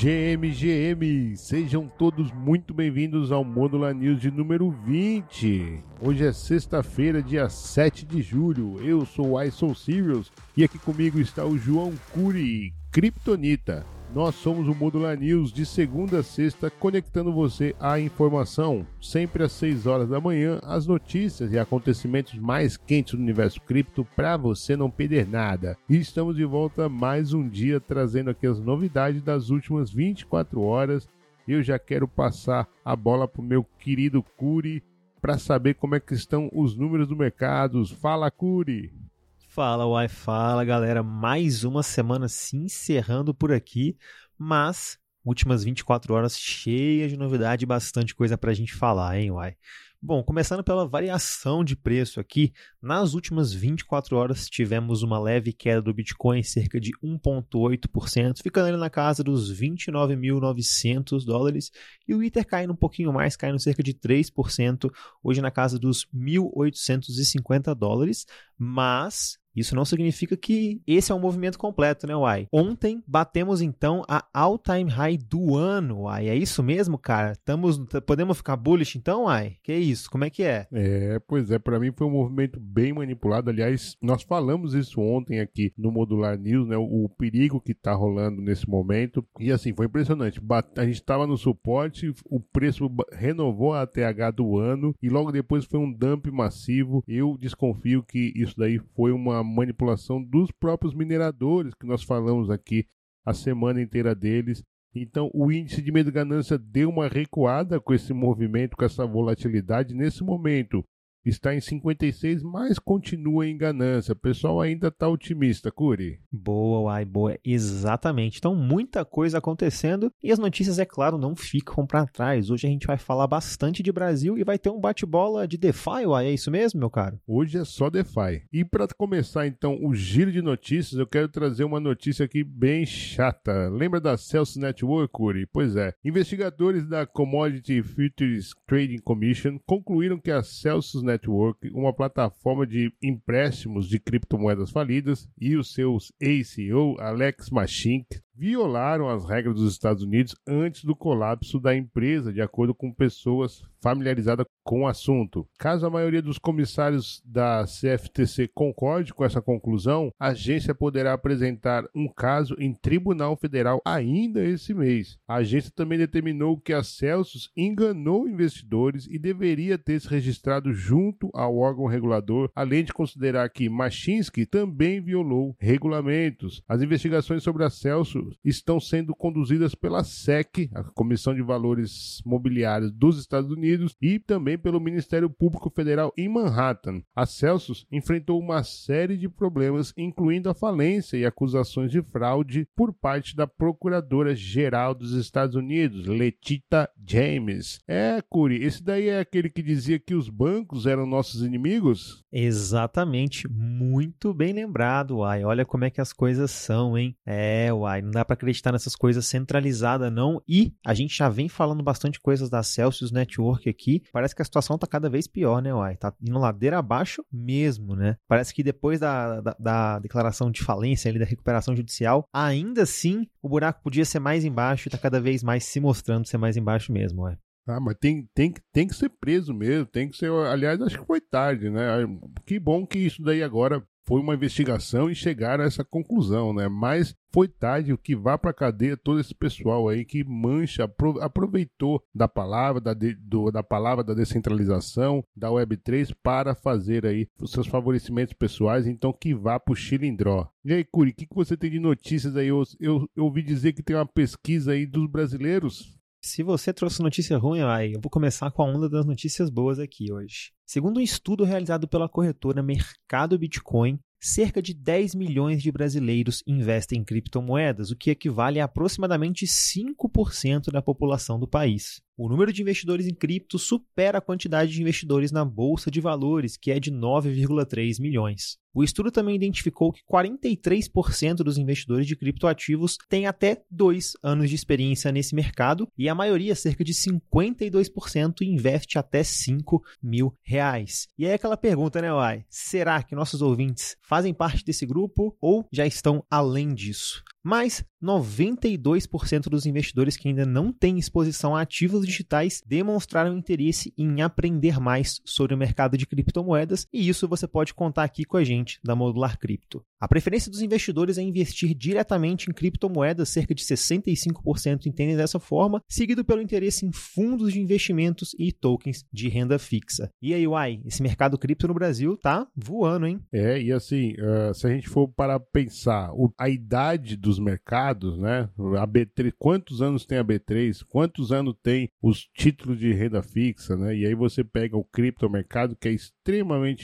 GM, GM, sejam todos muito bem-vindos ao Modular News de número 20. Hoje é sexta-feira, dia 7 de julho. Eu sou o Ison Serious e aqui comigo está o João Curi, Kryptonita. Nós somos o Modular News de segunda a sexta, conectando você à informação, sempre às 6 horas da manhã, as notícias e acontecimentos mais quentes do universo cripto para você não perder nada. E estamos de volta mais um dia trazendo aqui as novidades das últimas 24 horas. Eu já quero passar a bola para o meu querido Curi para saber como é que estão os números do mercado. Fala, Curi! Fala, Uai, fala galera. Mais uma semana se encerrando por aqui, mas últimas 24 horas cheias de novidade e bastante coisa pra gente falar, hein, Uai? Bom, começando pela variação de preço aqui, nas últimas 24 horas tivemos uma leve queda do Bitcoin, cerca de 1,8%, ficando ali na casa dos 29.900 dólares, e o Ether caindo um pouquinho mais, caindo cerca de 3%, hoje na casa dos 1.850 dólares, mas isso não significa que esse é um movimento completo, né, Uai? Ontem batemos então a all-time high do ano, Uai. É isso mesmo, cara? Tamos, podemos ficar bullish então, Uai? Que isso? Como é que é? É, pois é, para mim foi um movimento bem manipulado. Aliás, nós falamos isso ontem aqui no Modular News, né? O, o perigo que tá rolando nesse momento. E assim, foi impressionante. A gente estava no suporte, o preço renovou a TH do ano e logo depois foi um dump massivo. Eu desconfio que isso daí foi uma manipulação dos próprios mineradores que nós falamos aqui a semana inteira deles. Então, o índice de medo ganância deu uma recuada com esse movimento, com essa volatilidade. Nesse momento, está em 56, mas continua em ganância. O pessoal ainda está otimista, Curi. Boa, uai, boa. Exatamente. Então, muita coisa acontecendo e as notícias, é claro, não ficam para trás. Hoje a gente vai falar bastante de Brasil e vai ter um bate-bola de DeFi, uai. É isso mesmo, meu caro? Hoje é só DeFi. E para começar, então, o giro de notícias, eu quero trazer uma notícia aqui bem chata. Lembra da Celsius Network, Curi? Pois é. Investigadores da Commodity Futures Trading Commission concluíram que a Celsius Network, uma plataforma de empréstimos de criptomoedas falidas, e os seus ACO, Alex Machink, violaram as regras dos Estados Unidos antes do colapso da empresa, de acordo com pessoas familiarizadas com o assunto. Caso a maioria dos comissários da CFTC concorde com essa conclusão, a agência poderá apresentar um caso em tribunal federal ainda esse mês. A agência também determinou que a Celsius enganou investidores e deveria ter se registrado junto ao órgão regulador, além de considerar que Machinsky também violou regulamentos. As investigações sobre a Celsius estão sendo conduzidas pela SEC, a Comissão de Valores Mobiliários dos Estados Unidos, e também pelo Ministério Público Federal em Manhattan. A Celsius enfrentou uma série de problemas, incluindo a falência e acusações de fraude por parte da Procuradora-Geral dos Estados Unidos, Letita James. É, Curi, esse daí é aquele que dizia que os bancos eram nossos inimigos? Exatamente, muito bem lembrado, Uai. Olha como é que as coisas são, hein? É, Uai, não dá para acreditar nessas coisas centralizadas, não. E a gente já vem falando bastante coisas da Celsius Network aqui. Parece que a situação tá cada vez pior, né, Uai? Tá indo ladeira abaixo mesmo, né? Parece que depois da, da, da declaração de falência, ali, da recuperação judicial, ainda assim o buraco podia ser mais embaixo e tá cada vez mais se mostrando ser mais embaixo mesmo, Uai. Ah, mas tem, tem, tem que ser preso mesmo, tem que ser. Aliás, acho que foi tarde, né? Que bom que isso daí agora foi uma investigação e chegaram a essa conclusão, né? Mas foi tarde o que vá para cadeia todo esse pessoal aí que mancha, aproveitou da palavra da, de, do, da palavra da descentralização da Web3 para fazer aí os seus favorecimentos pessoais, então que vá para o Chilindró. E aí, Curi, o que, que você tem de notícias aí? Eu, eu, eu ouvi dizer que tem uma pesquisa aí dos brasileiros se você trouxe notícia ruim, aí, eu vou começar com a onda das notícias boas aqui hoje. Segundo um estudo realizado pela corretora Mercado Bitcoin, cerca de 10 milhões de brasileiros investem em criptomoedas, o que equivale a aproximadamente 5% da população do país. O número de investidores em cripto supera a quantidade de investidores na bolsa de valores, que é de 9,3 milhões. O estudo também identificou que 43% dos investidores de criptoativos têm até dois anos de experiência nesse mercado e a maioria, cerca de 52%, investe até 5 mil reais. E aí aquela pergunta, né, Uai? Será que nossos ouvintes fazem parte desse grupo ou já estão além disso? Mas 92% dos investidores que ainda não têm exposição a ativos digitais demonstraram interesse em aprender mais sobre o mercado de criptomoedas, e isso você pode contar aqui com a gente da Modular Cripto. A preferência dos investidores é investir diretamente em criptomoedas, cerca de 65% entendem dessa forma, seguido pelo interesse em fundos de investimentos e tokens de renda fixa. E aí, Uai, esse mercado cripto no Brasil tá voando, hein? É, e assim, uh, se a gente for para pensar a idade dos mercados, né? A B3, quantos anos tem a B3? Quantos anos tem os títulos de renda fixa, né? E aí você pega o criptomercado, que é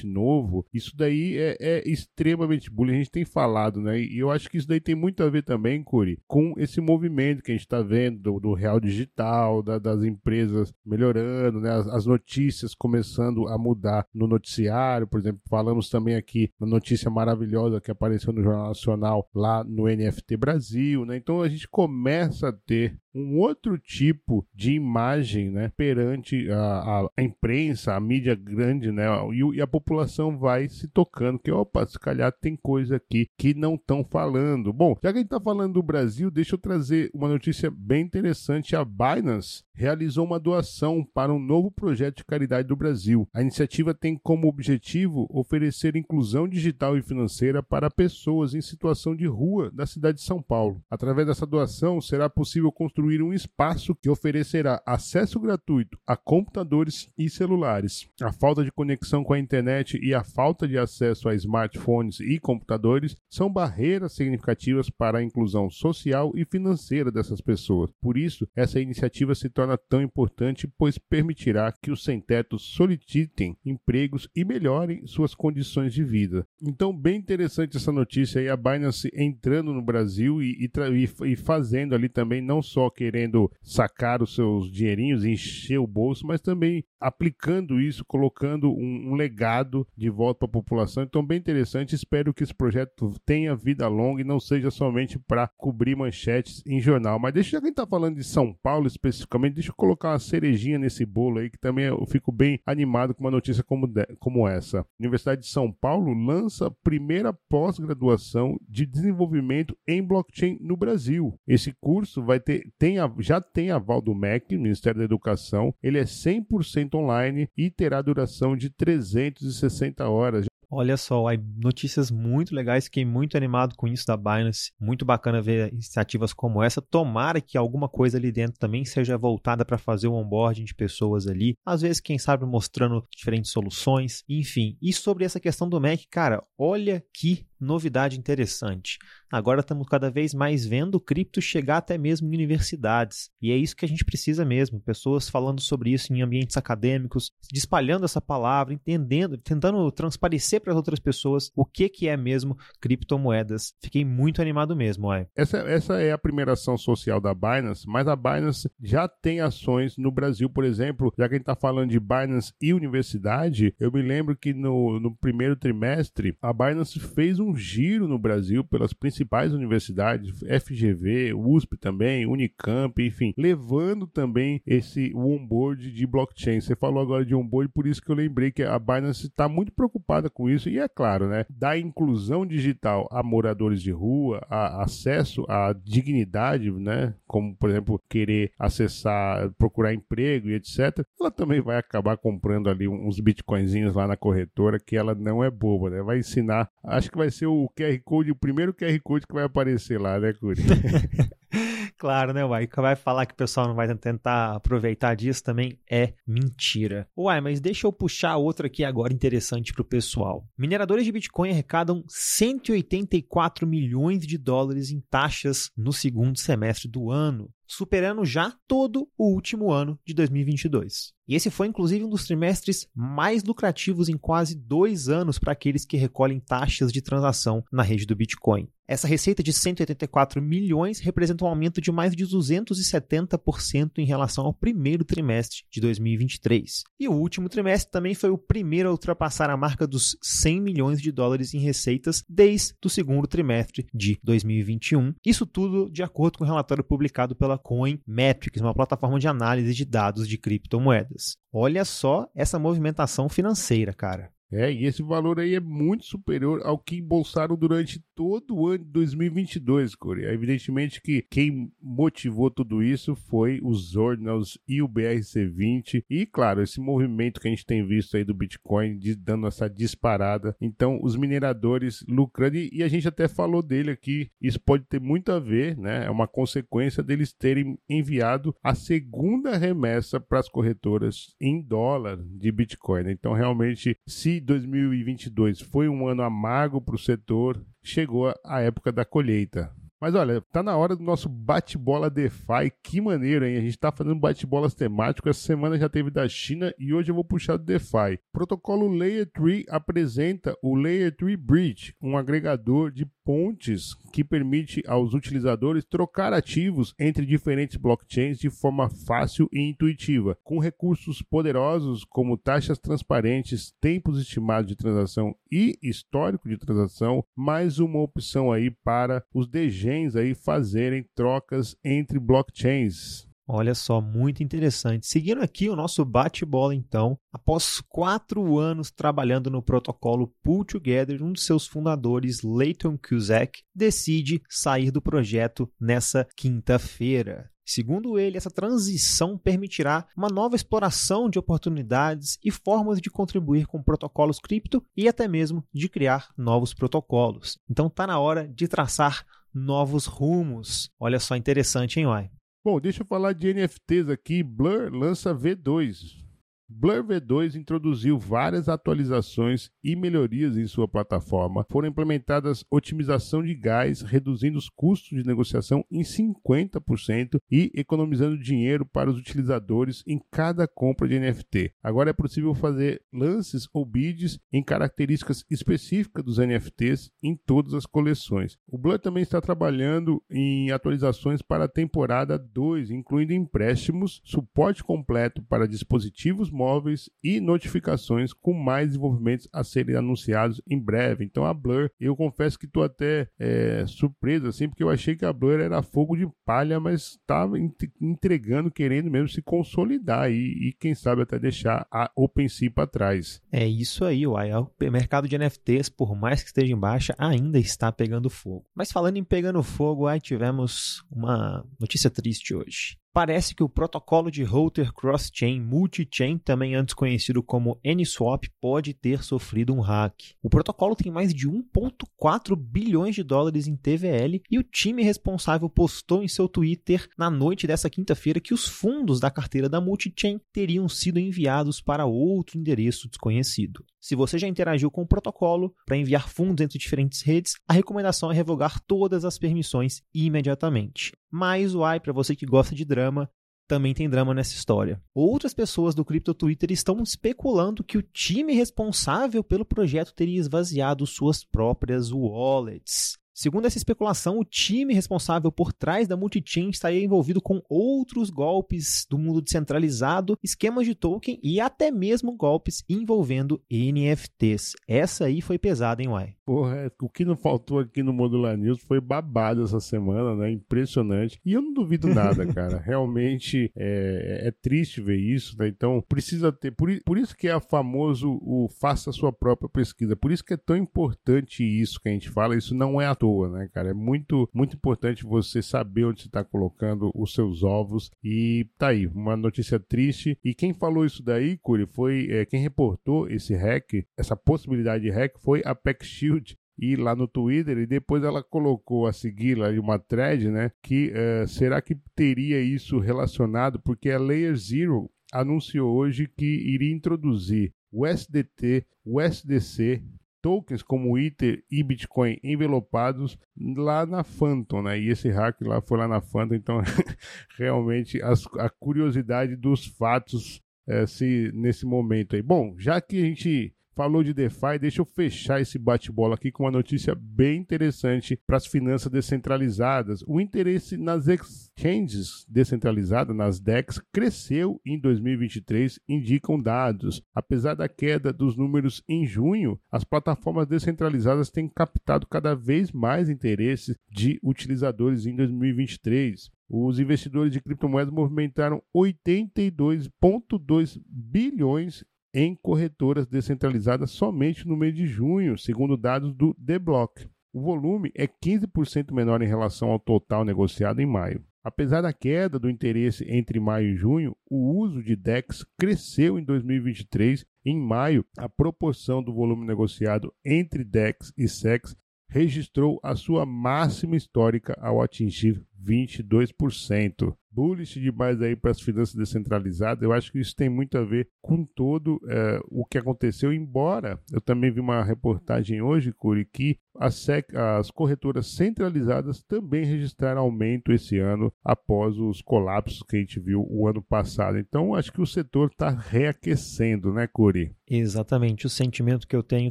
novo, isso daí é, é extremamente bullying gente tem falado, né? E eu acho que isso daí tem muito a ver também, Curi, com esse movimento que a gente está vendo do, do, real digital, da, das empresas melhorando, né? As, as, notícias começando a mudar no noticiário, por exemplo, falamos também aqui na notícia maravilhosa que apareceu no Jornal Nacional lá no NFT Brasil, né? Então a gente começa a ter um outro tipo de imagem, né, perante a, a imprensa, a mídia grande, né, e, e, a população vai se tocando que, opa, se calhar tem coisa aqui que não estão falando. Bom, já que a gente está falando do Brasil, deixa eu trazer uma notícia bem interessante. A Binance realizou uma doação para um novo projeto de caridade do Brasil. A iniciativa tem como objetivo oferecer inclusão digital e financeira para pessoas em situação de rua da cidade de São Paulo. Através dessa doação, será possível construir construir um espaço que oferecerá acesso gratuito a computadores e celulares. A falta de conexão com a internet e a falta de acesso a smartphones e computadores são barreiras significativas para a inclusão social e financeira dessas pessoas. Por isso, essa iniciativa se torna tão importante, pois permitirá que os sem-teto solicitem empregos e melhorem suas condições de vida. Então, bem interessante essa notícia aí, a Binance entrando no Brasil e, e, e fazendo ali também não só querendo sacar os seus dinheirinhos, encher o bolso, mas também aplicando isso, colocando um, um legado de volta para a população. Então, bem interessante. Espero que esse projeto tenha vida longa e não seja somente para cobrir manchetes em jornal. Mas deixa, já que a gente está falando de São Paulo especificamente, deixa eu colocar uma cerejinha nesse bolo aí, que também eu fico bem animado com uma notícia como, de, como essa. Universidade de São Paulo lança a primeira pós-graduação de desenvolvimento em blockchain no Brasil. Esse curso vai ter tem a, já tem aval do MEC, Ministério da Educação. Ele é 100% online e terá duração de 360 horas. Olha só, notícias muito legais, fiquei muito animado com isso da Binance. Muito bacana ver iniciativas como essa. Tomara que alguma coisa ali dentro também seja voltada para fazer o onboarding de pessoas ali. Às vezes, quem sabe, mostrando diferentes soluções. Enfim, e sobre essa questão do Mac, cara, olha que novidade interessante. Agora estamos cada vez mais vendo cripto chegar até mesmo em universidades. E é isso que a gente precisa mesmo. Pessoas falando sobre isso em ambientes acadêmicos, espalhando essa palavra, entendendo, tentando transparecer para as outras pessoas o que, que é mesmo criptomoedas. Fiquei muito animado mesmo, ué. Essa, essa é a primeira ação social da Binance, mas a Binance já tem ações no Brasil, por exemplo, já que a gente está falando de Binance e universidade, eu me lembro que no, no primeiro trimestre a Binance fez um um giro no Brasil pelas principais universidades, FGV, USP também, Unicamp, enfim, levando também esse onboard de blockchain. Você falou agora de onboard, por isso que eu lembrei que a Binance está muito preocupada com isso e é claro, né, da inclusão digital a moradores de rua, a acesso à dignidade, né, como por exemplo querer acessar, procurar emprego e etc. Ela também vai acabar comprando ali uns bitcoinzinhos lá na corretora que ela não é boba, né? Vai ensinar, acho que vai ser o QR Code, o primeiro QR Code que vai aparecer lá, né, Curi? claro, né, Uai? Vai falar que o pessoal não vai tentar aproveitar disso também é mentira. Uai, mas deixa eu puxar outro aqui agora interessante para o pessoal. Mineradores de Bitcoin arrecadam 184 milhões de dólares em taxas no segundo semestre do ano superando já todo o último ano de 2022. E esse foi inclusive um dos trimestres mais lucrativos em quase dois anos para aqueles que recolhem taxas de transação na rede do Bitcoin. Essa receita de 184 milhões representa um aumento de mais de 270% em relação ao primeiro trimestre de 2023. E o último trimestre também foi o primeiro a ultrapassar a marca dos 100 milhões de dólares em receitas desde o segundo trimestre de 2021. Isso tudo de acordo com o relatório publicado pela Coin Metrics, uma plataforma de análise de dados de criptomoedas. Olha só essa movimentação financeira, cara. É, e esse valor aí é muito superior ao que embolsaram durante todo o ano de 2022, Corey. Evidentemente que quem motivou tudo isso foi os Ordinals e o BRC20 e, claro, esse movimento que a gente tem visto aí do Bitcoin de, dando essa disparada. Então, os mineradores lucrando e, e a gente até falou dele aqui. Isso pode ter muito a ver, né? É uma consequência deles terem enviado a segunda remessa para as corretoras em dólar de Bitcoin. Então, realmente, se 2022 foi um ano amargo para o setor, chegou a época da colheita. Mas olha, tá na hora do nosso bate-bola DeFi. Que maneiro, hein? A gente tá fazendo bate-bolas temáticos. Essa semana já teve da China e hoje eu vou puxar do DeFi. protocolo Layer 3 apresenta o Layer 3 Bridge, um agregador de pontes que permite aos utilizadores trocar ativos entre diferentes blockchains de forma fácil e intuitiva, com recursos poderosos como taxas transparentes, tempos estimados de transação e histórico de transação, mais uma opção aí para os DG blockchains aí fazerem trocas entre blockchains. Olha só, muito interessante. Seguindo aqui o nosso bate-bola, então, após quatro anos trabalhando no protocolo Pull Together, um de seus fundadores, Leighton Cusack, decide sair do projeto nessa quinta-feira. Segundo ele, essa transição permitirá uma nova exploração de oportunidades e formas de contribuir com protocolos cripto e até mesmo de criar novos protocolos. Então está na hora de traçar novos rumos. Olha só, interessante, hein, Uai? Bom, deixa eu falar de NFTs aqui. Blur lança V2. Blur V2 introduziu várias atualizações e melhorias em sua plataforma. Foram implementadas otimização de gás, reduzindo os custos de negociação em 50% e economizando dinheiro para os utilizadores em cada compra de NFT. Agora é possível fazer lances ou bids em características específicas dos NFTs em todas as coleções. O Blur também está trabalhando em atualizações para a temporada 2, incluindo empréstimos, suporte completo para dispositivos móveis e notificações com mais desenvolvimentos a serem anunciados em breve. Então a Blur, eu confesso que estou até é, surpreso assim, porque eu achei que a Blur era fogo de palha, mas estava entregando, querendo mesmo se consolidar e, e quem sabe até deixar a OpenSea para trás. É isso aí, uai. O mercado de NFTs, por mais que esteja em baixa, ainda está pegando fogo. Mas falando em pegando fogo, aí tivemos uma notícia triste hoje parece que o protocolo de router cross-chain multi-chain, também antes conhecido como NSwap, pode ter sofrido um hack. O protocolo tem mais de 1,4 bilhões de dólares em TVL e o time responsável postou em seu Twitter na noite dessa quinta-feira que os fundos da carteira da multi-chain teriam sido enviados para outro endereço desconhecido. Se você já interagiu com o protocolo para enviar fundos entre diferentes redes, a recomendação é revogar todas as permissões imediatamente. Mas AI, para você que gosta de drama, também tem drama nessa história. Outras pessoas do Crypto Twitter estão especulando que o time responsável pelo projeto teria esvaziado suas próprias wallets. Segundo essa especulação, o time responsável por trás da multichain estaria envolvido com outros golpes do mundo descentralizado, esquemas de token e até mesmo golpes envolvendo NFTs. Essa aí foi pesada, hein, Uai? Porra, é, o que não faltou aqui no Modular News foi babado essa semana, né? Impressionante. E eu não duvido nada, cara. Realmente é, é, triste ver isso, né? Então precisa ter. Por, por isso que é famoso o faça a sua própria pesquisa. Por isso que é tão importante isso que a gente fala. Isso não é à toa, né, cara? É muito, muito importante você saber onde você está colocando os seus ovos. E tá aí, uma notícia triste. E quem falou isso daí, Curi, foi é, quem reportou esse hack, essa possibilidade de hack, foi a Peck Shield, e lá no Twitter e depois ela colocou a seguir uma thread, né? Que uh, será que teria isso relacionado? Porque a Layer Zero anunciou hoje que iria introduzir o SDT, o SDC tokens como Ether e Bitcoin envelopados lá na Phantom, né? E esse hack lá foi lá na Phantom, então realmente as, a curiosidade dos fatos é, se nesse momento aí. Bom, já que a gente falou de DeFi, deixa eu fechar esse bate-bola aqui com uma notícia bem interessante para as finanças descentralizadas. O interesse nas exchanges descentralizadas, nas DEX, cresceu em 2023, indicam dados. Apesar da queda dos números em junho, as plataformas descentralizadas têm captado cada vez mais interesse de utilizadores em 2023. Os investidores de criptomoedas movimentaram 82,2 bilhões em corretoras descentralizadas somente no mês de junho, segundo dados do The Block. O volume é 15% menor em relação ao total negociado em maio. Apesar da queda do interesse entre maio e junho, o uso de DEX cresceu em 2023. Em maio, a proporção do volume negociado entre DEX e SEX registrou a sua máxima histórica ao atingir 22% bullish demais aí para as finanças descentralizadas. Eu acho que isso tem muito a ver com todo é, o que aconteceu, embora eu também vi uma reportagem hoje, Curi, que as, as corretoras centralizadas também registraram aumento esse ano após os colapsos que a gente viu o ano passado. Então, acho que o setor está reaquecendo, né, Curi? Exatamente. O sentimento que eu tenho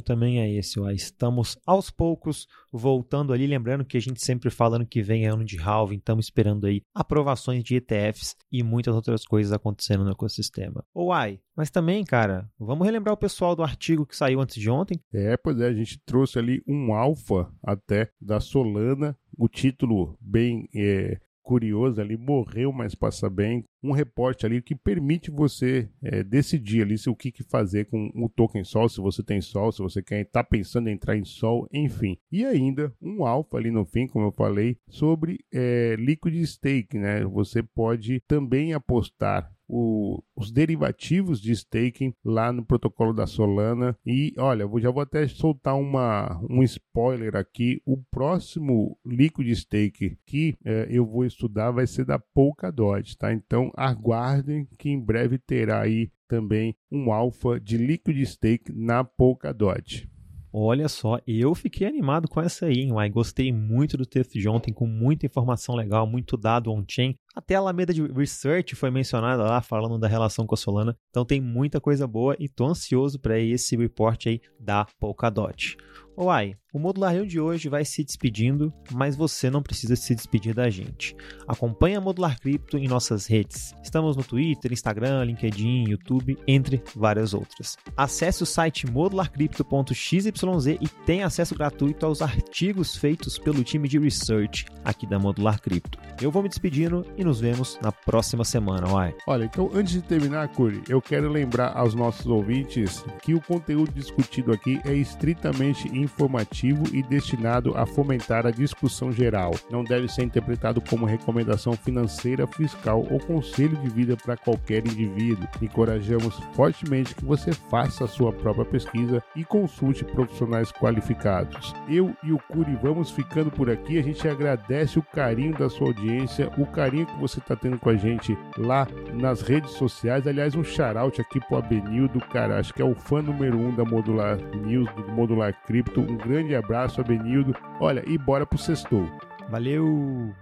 também é esse. Ó. Estamos aos poucos voltando ali, lembrando que a gente sempre fala ano que vem é ano de halving, estamos esperando aí aprovações de ETFs e muitas outras coisas acontecendo no ecossistema. Uai, mas também, cara, vamos relembrar o pessoal do artigo que saiu antes de ontem? É, pois é, a gente trouxe ali um alfa até da Solana, o título bem é, curioso ali, morreu, mas passa bem. Um reporte ali que permite você é, decidir ali se, o que, que, fazer com o token Sol, se você tem Sol, se você quer estar tá pensando em entrar em Sol, enfim. E ainda um alfa ali no fim, como eu falei, sobre é, liquid stake, né? Você pode também apostar o, os derivativos de staking lá no protocolo da Solana. E olha, já vou até soltar uma, um spoiler aqui. O próximo Liquid Stake que é, eu vou estudar vai ser da Polkadot, tá? Então aguardem que em breve terá aí também um alfa de Liquid Stake na Polkadot. Olha só, eu fiquei animado com essa aí, hein, Uai. Gostei muito do texto de ontem, com muita informação legal, muito dado on-chain. Até a Alameda de Research foi mencionada lá, falando da relação com a Solana. Então tem muita coisa boa e tô ansioso para esse report aí da Polkadot. Uai, o Modular Rio de hoje vai se despedindo, mas você não precisa se despedir da gente. Acompanhe a Modular Cripto em nossas redes. Estamos no Twitter, Instagram, LinkedIn, YouTube, entre várias outras. Acesse o site modularcrypto.xyz e tenha acesso gratuito aos artigos feitos pelo time de research aqui da Modular Cripto. Eu vou me despedindo e nos vemos na próxima semana, uai. Olha, então antes de terminar, Curi, eu quero lembrar aos nossos ouvintes que o conteúdo discutido aqui é estritamente informativo e destinado a fomentar a discussão geral. Não deve ser interpretado como recomendação financeira, fiscal ou conselho de vida para qualquer indivíduo. Encorajamos fortemente que você faça a sua própria pesquisa e consulte profissionais qualificados. Eu e o Curi vamos ficando por aqui. A gente agradece o carinho da sua audiência, o carinho que você está tendo com a gente lá nas redes sociais. Aliás, um shout aqui pro Abenildo, cara, acho que é o fã número um da Modular News, do Modular Cripto. Um grande abraço, Abenildo. Olha, e bora pro sextou. Valeu!